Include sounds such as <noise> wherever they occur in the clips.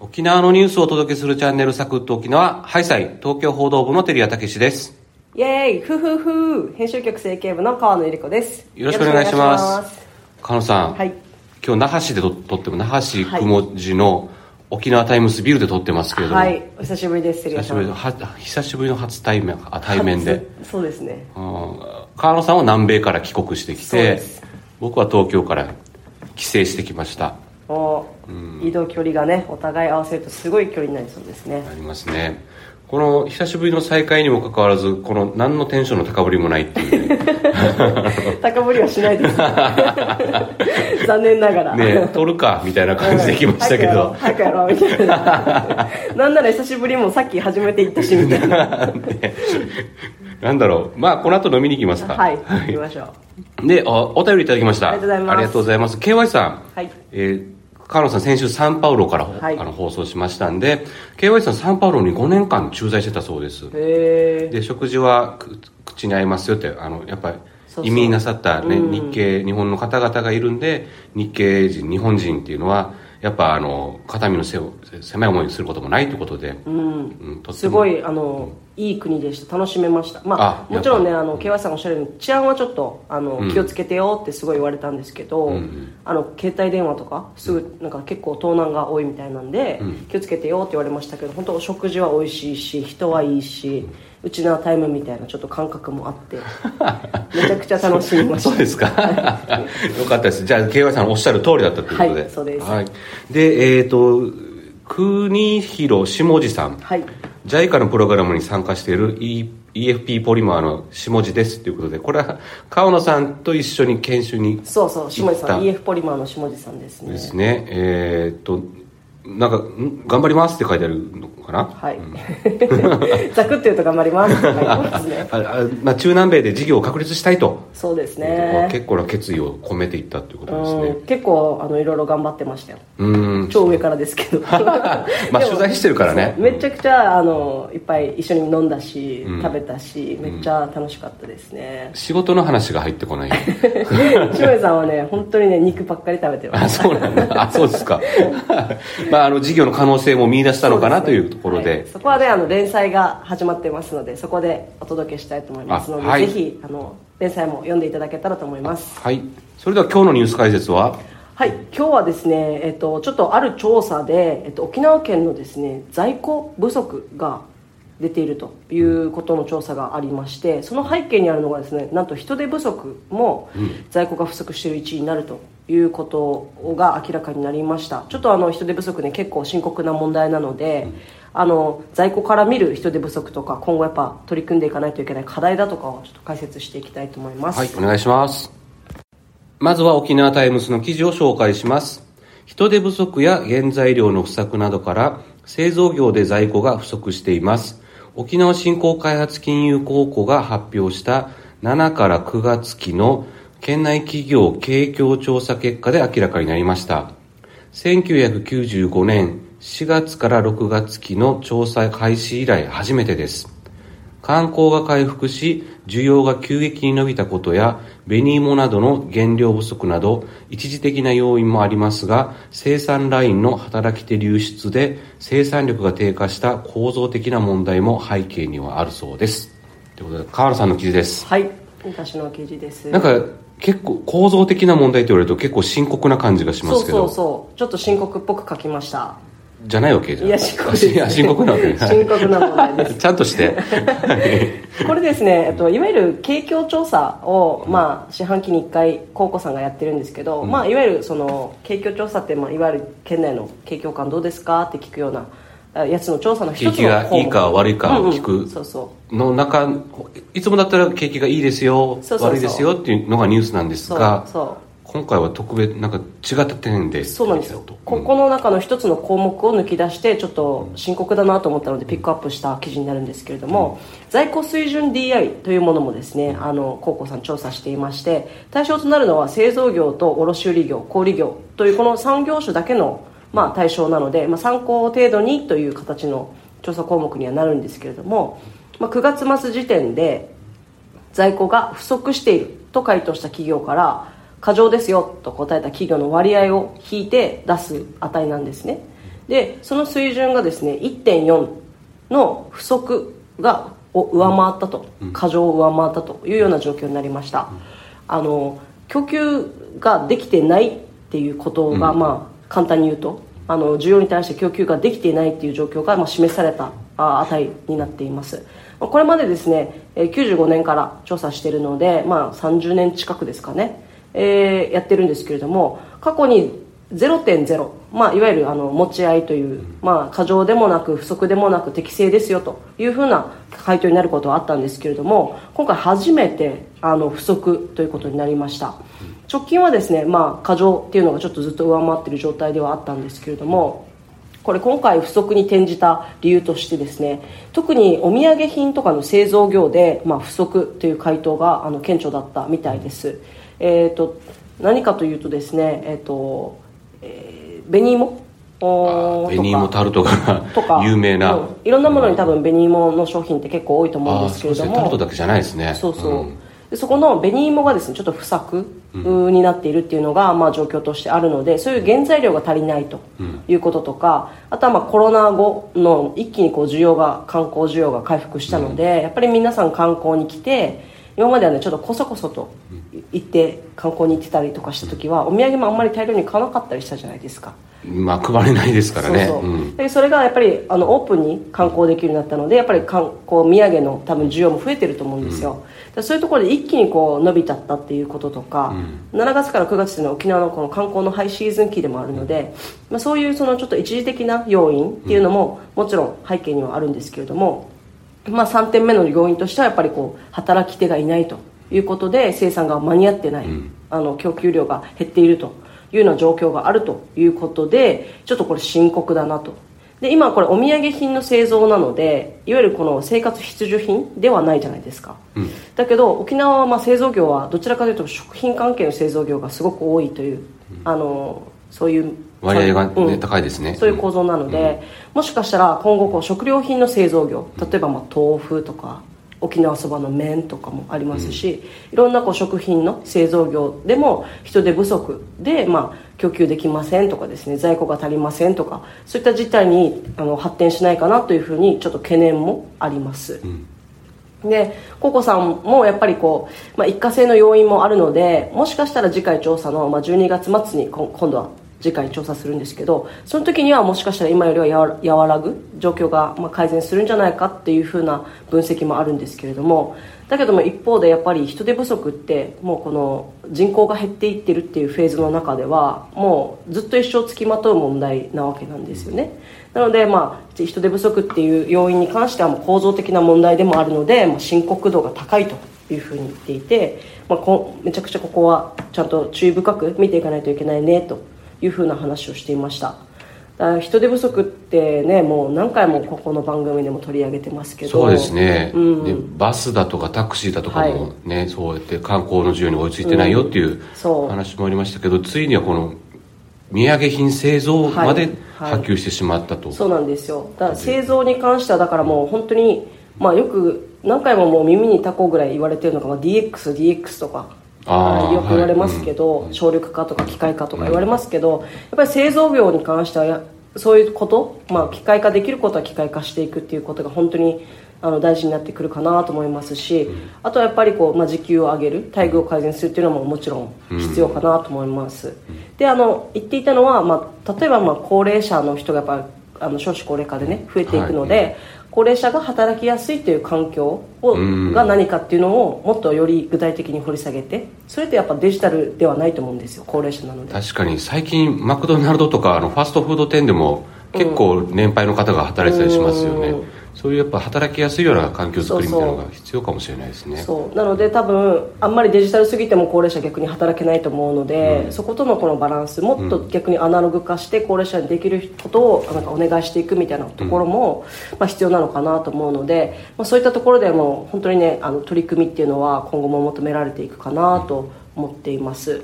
沖縄のニュースをお届けするチャンネルサクッと沖縄、ハイサイ、東京報道部の照屋武です。イエーイ。ふふふ。編集局整形部の川野ゆり子です。よろしくお願いします。川野さん、はい。今日那覇市で撮撮っても、那覇市雲寺の沖縄タイムズビルで撮ってますけれども、はい。お久しぶりです。久しぶりのは久しぶりの初対面あ対面で、初そうですね。うん川野さんは南米から帰国してきて僕は東京から帰省してきましたお移動距離がねお互い合わせるとすごい距離になりそうですね。ありますね。この久しぶりの再会にもかかわらずこの何のテンションの高ぶりもないっていう。ね <laughs> 高ぶりはしないです。<laughs> 残念ながら。ね撮るかみたいな感じで来ましたけど、<laughs> 早くやろうみたいな。なんなら久しぶりもさっき初めて行ったしみたいな。なんだろう。まあこの後飲みに行きますか。はい行きましょう。でおお便りいただきました。ありがとうございます。ありがとうございます。KY さん、はい。えー川野さん先週サンパウロから、はい。あの放送しましたんで KY さんサンパウロに5年間駐在してたそうです。で食事はく口に合いますよってあのやっぱり移民なさった、ね、うん。日系日本の方々がいるんで日系人日本人っていうのはやっぱあの肩身のせ狭い思いすることもないということで、うん。うんすごいあのいい国でした。楽しめました。まああもちろんねあの KY さんがおっしゃるように治安はちょっとあの、うん。気をつけてよってすごい言われたんですけど、うんうん。あの携帯電話とかすぐなんか結構盗難が多いみたいなんで、うん。気をつけてよって言われましたけど本当お食事は美味しいし人はいいし、うちなタイムみたいなちょっと感覚もあってめちゃくちゃ楽しみました。そうですか？よかったです。じゃあ KY さんおっしゃる通りだったということで。はいそうです。はい、でえっ、と国広下地さん。はい。JICA のプログラムに参加している、e、EFP ポリマーの下地ですということでこれは川野さんと一緒に研修にそうそう下地さん。行 EF ポリマーの下地さんですね。ですね。えーっとなんかん頑張りますって書いてあるのかな？はい、<laughs> ざくっと言うと頑張りますって書いてますねああまあ、中南米で事業を確立したいと、そうですこねう結構な決意を込めていったということですね。うん結構あのいろいろ頑張ってましたよ。うん。超上からですけど。<laughs> まあ取材してるからね。めちゃくちゃあのいっぱい一緒に飲んだし、うん。食べたしめっちゃ楽しかったですね、仕事の話が入ってこない。<laughs> しめさんはね本当にね肉ばっかり食べてまあすそうなんだ。あそうですかまああの事業の可能性も見出したのかなというところで。はい。そこはねあの連載が始まってますのでそこでお届けしたいと思いますので、あはい。ぜひあの連載も読んでいただけたらと思います。はい。それでは今日のニュース解説は？はい。今日はですね、えっと、ちょっとある調査で、えっと、沖縄県のですね在庫不足が出ているということの調査がありましてその背景にあるのがですねなんと人手不足も在庫が不足している1位になるということが明らかになりましたちょっとあの人手不足ね結構深刻な問題なので、あの在庫から見る人手不足とか今後やっぱ取り組んでいかないといけない課題だとかをちょっと解説していきたいと思います、はい、お願いします。まずは沖縄タイムスの記事を紹介します。人手不足や原材料の不作などから製造業で在庫が不足しています。沖縄振興開発金融公庫が発表した7から9月期の県内企業景況調査結果で明らかになりました。1995年4月から6月期の調査開始以来初めてです。観光が回復し、需要が急激に伸びたことや、紅芋などの原料不足など、一時的な要因もありますが、生産ラインの働き手流出で生産力が低下した構造的な問題も背景にはあるそうです。ということで、河原さんの記事です。はい私の記事です。なんか、結構構造的な問題って言われると結構深刻な感じがしますけど、そうそうそう。ちょっと深刻っぽく書きました。じゃないわけじゃん。いや深刻です、い。や <laughs> 深刻なわけね <laughs> 深刻な問題です。<laughs> ちゃんとして。これですね、えっと、いわゆる景況調査を、まあ、四半期に1回高校さんがやってるんですけど、まあ、いわゆるその景況調査って、まあ、いわゆる県内の景況感どうですかって聞くようなあやつの調査の一つの景気がいいか悪いかを聞く。の中いつもだったら景気がいいですよ悪いですよっていうのがニュースなんですがそ今回は特別なんか違った点でうそうなんですよ。と。ここの中の一つの項目を抜き出してちょっと深刻だなと思ったのでピックアップした記事になるんですけれども、在庫水準 DI というものもですねあの高校さん調査していまして対象となるのは製造業と卸売業小売業というこの3業種だけの、まあ、対象なので、まあ、参考程度にという形の調査項目にはなるんですけれども、まあ、9月末時点で在庫が不足していると回答した企業から過剰ですよと答えた企業の割合を引いて出す値なんですね。でその水準がですね1.4の不足がを上回ったと、過剰を上回ったというような状況になりました、あの供給ができてないっていうことが、まあ簡単に言うとあの需要に対して供給ができていないっていう状況が、まあ、示された値になっています。これまでですね95年から調査しているので、まあ、30年近くですかね、えー、やってるんですけれども過去に0.0、まあ、いわゆるあの持ち合いという、まあ、過剰でもなく不足でもなく適正ですよというふうな回答になることはあったんですけれども今回初めてあの不足ということになりました。直近はですね、まあ、過剰っていうのがちょっとずっと上回っている状態ではあったんですけれどもこれ今回不足に転じた理由としてですね特にお土産品とかの製造業で、まあ、不足という回答があの顕著だったみたいです、えーと、何かというとですね、えーとえー、紅芋紅芋タルトが有名な、うん、いろんなものに多分紅芋の商品って結構多いと思うんですけれども。タルトだけじゃないですね。そうそう、うんでそこの紅芋がですねちょっと不作になっているっていうのが、まあ、状況としてあるのでそういう原材料が足りないということとか、あとはまあコロナ後の一気にこう需要が観光需要が回復したので、やっぱり皆さん観光に来て今まではねちょっとこそこそと行って観光に行ってたりとかした時はお土産もあんまり大量に買わなかったりしたじゃないですかまあ配れないですからね。そうそれがやっぱりあのオープンに観光できるようになったのでやっぱり観光土産の多分需要も増えてると思うんですよ、うん、そういうところで一気にこう伸びちゃったっていうこととか、うん、7月から9月のは沖縄のこの観光のハイシーズン期でもあるので、まあ、そういうそのちょっと一時的な要因っていうのももちろん背景にはあるんですけれども、まあ、3点目の要因としてはやっぱりこう働き手がいないということで生産が間に合ってない、うん、あの供給量が減っているというような状況があるということでちょっとこれ深刻だなと。で今これお土産品の製造なのでいわゆるこの生活必需品ではないじゃないですか、うん、だけど沖縄はまあ製造業はどちらかというと食品関係の製造業がすごく多いという、うん、あのそういう割合がね、うん、高いですね。そういう構造なので、もしかしたら今後こう食料品の製造業例えばまあ豆腐とか沖縄そばの麺とかもありますし、いろんなこう食品の製造業でも人手不足で、まあ、供給できませんとかですね在庫が足りませんとかそういった事態にあの発展しないかなというふうにちょっと懸念もあります、うん。でココさんもやっぱりこう、まあ、一過性の要因もあるのでもしかしたら次回調査の、まあ、12月末に今度は次回調査するんですけどその時にはもしかしたら今よりは和らぐ状況がま改善するんじゃないかっていうふうな分析もあるんですけれどもだけども一方でやっぱり人手不足ってもうこの人口が減っていってるっていうフェーズの中ではもうずっと一生つきまとう問題なわけなんですよね。なのでまあ人手不足っていう要因に関してはもう構造的な問題でもあるので、ま、深刻度が高いというふうに言っていて、まあ、こめちゃくちゃここはちゃんと注意深く見ていかないといけないねというふうな話をしていました。人手不足ってねもう何回もここの番組でも取り上げてますけど。そうですね、うん、でバスだとかタクシーだとかもね、はい、そうやって観光の需要に追いついてないよっていう話もありましたけど、うん、ついにはこの土産品製造まで波及してしまったと、はいはい、そうなんですよ。だから製造に関してはだからもう本当に、まあ、よく何回ももう耳にタコぐらい言われてるのが、まあ、DXDX DX とかよく言われますけど、はいうん、省力化とか機械化とか言われますけど、やっぱり製造業に関してはそういうこと、まあ、機械化できることは機械化していくっていうことが本当にあの大事になってくるかなと思いますし、うん、あとはやっぱりこう、まあ、時給を上げる待遇を改善するっていうのももちろん。必要かなと思います、うん、であの言っていたのは、まあ、例えばまあ高齢者の人がやっぱあの少子高齢化でね増えていくので、はい高齢者が働きやすいという環境を、が何かっていうのをもっとより具体的に掘り下げてそれってやっぱデジタルではないと思うんですよ高齢者なので。確かに最近マクドナルドとかあのファストフード店でも結構年配の方が働いてたりしますよね、うんそういうやっぱ働きやすいような環境づくりみたいなのが必要かもしれないですね。そう。なので多分あんまりデジタルすぎても高齢者逆に働けないと思うので、うん、そことのこのバランスもっと逆にアナログ化して高齢者にできることをなんかお願いしていくみたいなところも、うん、まあ、必要なのかなと思うので、まあ、そういったところでも本当にねあの取り組みっていうのは今後も求められていくかなと思っています、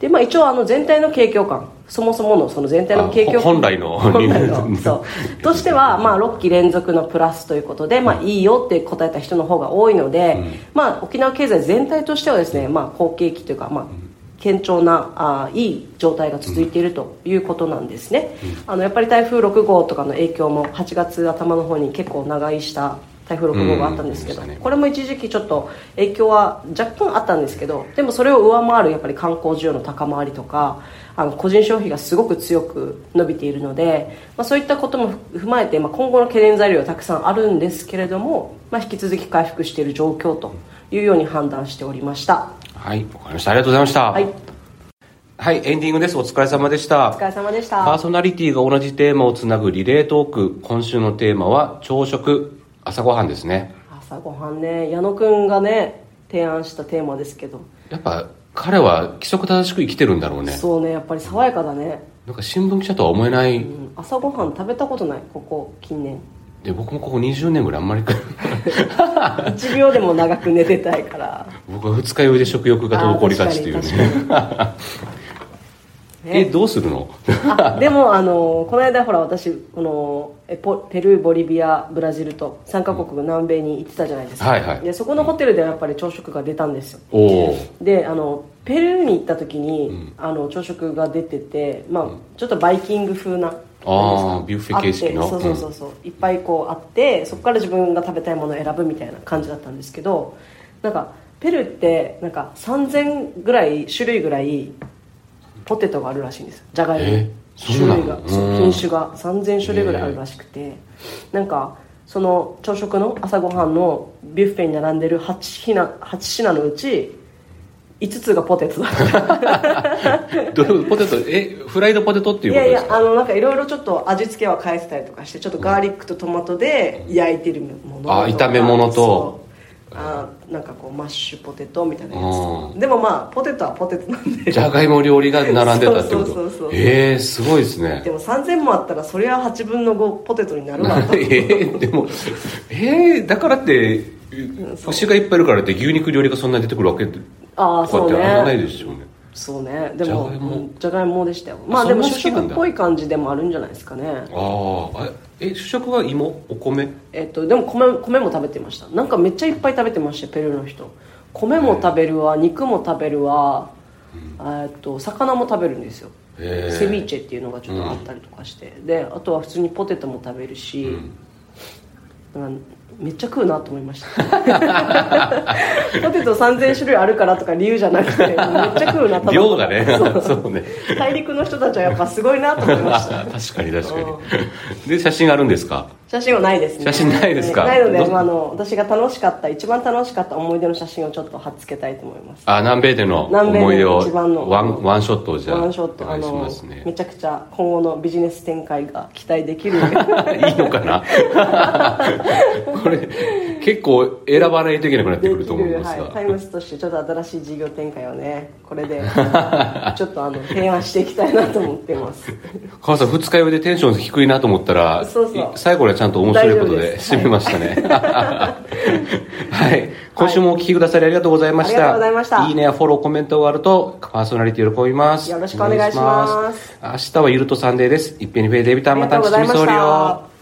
でまあ、一応あの全体の景況感そもそものその全体の景況本来の <laughs> 本来のそう。としては、まあ、6期連続のプラスということで、まあ、いいよって答えた人の方が多いので、うん、まあ、沖縄経済全体としてはですね、まあ、好景気というか、まあ、堅調なあいい状態が続いているということなんですね、あのやっぱり台風6号とかの影響も8月頭の方に結構長居した台風6号があったんですけど、うんね。これも一時期ちょっと影響は若干あったんですけどでもそれを上回るやっぱり観光需要の高まりとかあの個人消費がすごく強く伸びているので、まあ、そういったことも踏まえて、まあ、今後の懸念材料はたくさんあるんですけれども、まあ、引き続き回復している状況というように判断しておりました。はいわかりました。ありがとうございました。はい。はい、エンディングです。お疲れ様でしおた疲れ様でしパーたソナリティが同じテーマをつなぐリレートーク。今週のテーマは朝食朝ごはんですね。朝ごはんね。矢野くんがね提案したテーマですけど、やっぱ彼は規則正しく生きてるんだろうね。そうねやっぱり爽やかだね、なんか新聞記者とは思えない。うん、朝ごはん食べたことないここ近年。で僕もここ20年ぐらいあんまり1 <laughs> 秒でも長く寝てたいから。僕は二日酔いで食欲が滞りがちっていうね <laughs> えねどうするの？あでもあのこの間ほら私このえポペルーボリビアブラジルと3カ国南米に行ってたじゃないですか、はいはい。でそこのホテルではやっぱり朝食が出たんですよ。であのペルーに行った時に、あの朝食が出てて、まあちょっとバイキング風なあービュッフェ形式の？そうそうそうそう、いっぱいこうあってそこから自分が食べたいものを選ぶみたいな感じだったんですけどなんかペルーってなんか3000ぐらい種類ぐらいポテトがあるらしいんです。じゃがいも。種類が。品種が。3000種類ぐらいあるらしくて。なんかその朝食の朝ごはんのビュッフェに並んでる8品 ,8 品のうち5つがポテトだった。<laughs> どういうポテト？えフライドポテトっていういやいことですか？やあのなんかいろいろちょっと味付けは変えてたりとかしてちょっとガーリックとトマトで焼いてるものあ炒め物とあなんかこうマッシュポテトみたいなやうつでもまあポテトはポテトなんで。じゃがいも料理が並んでたってこそうそうそうそう。とえー、すごいですね。でも3000もあったらそりゃ8分の5ポテトになるわと。<laughs> えー、でもえー、だからって牛がいっぱいいるからって牛肉料理がそんなに出てくるわけ？ああそうこうやってあんまないねですよね。そうね。でもじゃがいも？でしたよ。まあでも主食っぽい感じでもあるんじゃないですかね。ああえ主食は芋？お米？えっと、でも米米も食べてました。なんかめっちゃいっぱい食べてましたよペルーの人。米も食べるわ肉も食べるわ、えっと魚も食べるんですよ。セビーチェっていうのがちょっとあったりとかして、であとは普通にポテトも食べるし、なんかめっちゃ食うなと思いました。ポテト3000種類あるからとか理由じゃなくてめっちゃ食うなと量がね。そう。そうね。大陸の人たちはやっぱすごいなと思いました。<laughs> 確かに確かに。で写真あるんですか？写真はないですね。写真ないですか？ないので、ど？まあ、あの私が楽しかった一番楽しかった思い出の写真をちょっと貼っつけたいと思います。あ南米での思い出を一番の。ワンワンショットをじゃあワンショットね。めちゃくちゃ今後のビジネス展開が期待できる。<laughs> いいのかな？<laughs> これ結構選ばないといけなくなってでくると思いますが、はい、タイムスとしてちょっと新しい事業展開をねこれで <laughs> ちょっとあの提案していきたいなと思ってます。川さん二日酔いでテンション低いなと思ったらそうそう。い最後にはちゃんと面白いことで大丈夫です。締めましたね。はい。<laughs> 今週もお聞きくださりありがとうございました、ありがとうございました。いいねやフォローコメントがあるとパーソナリティ喜びます。よろしくお願いします。明日はゆるとサンデーです。いっぺんにフェイデビタンまたありがとうございましちみそりをた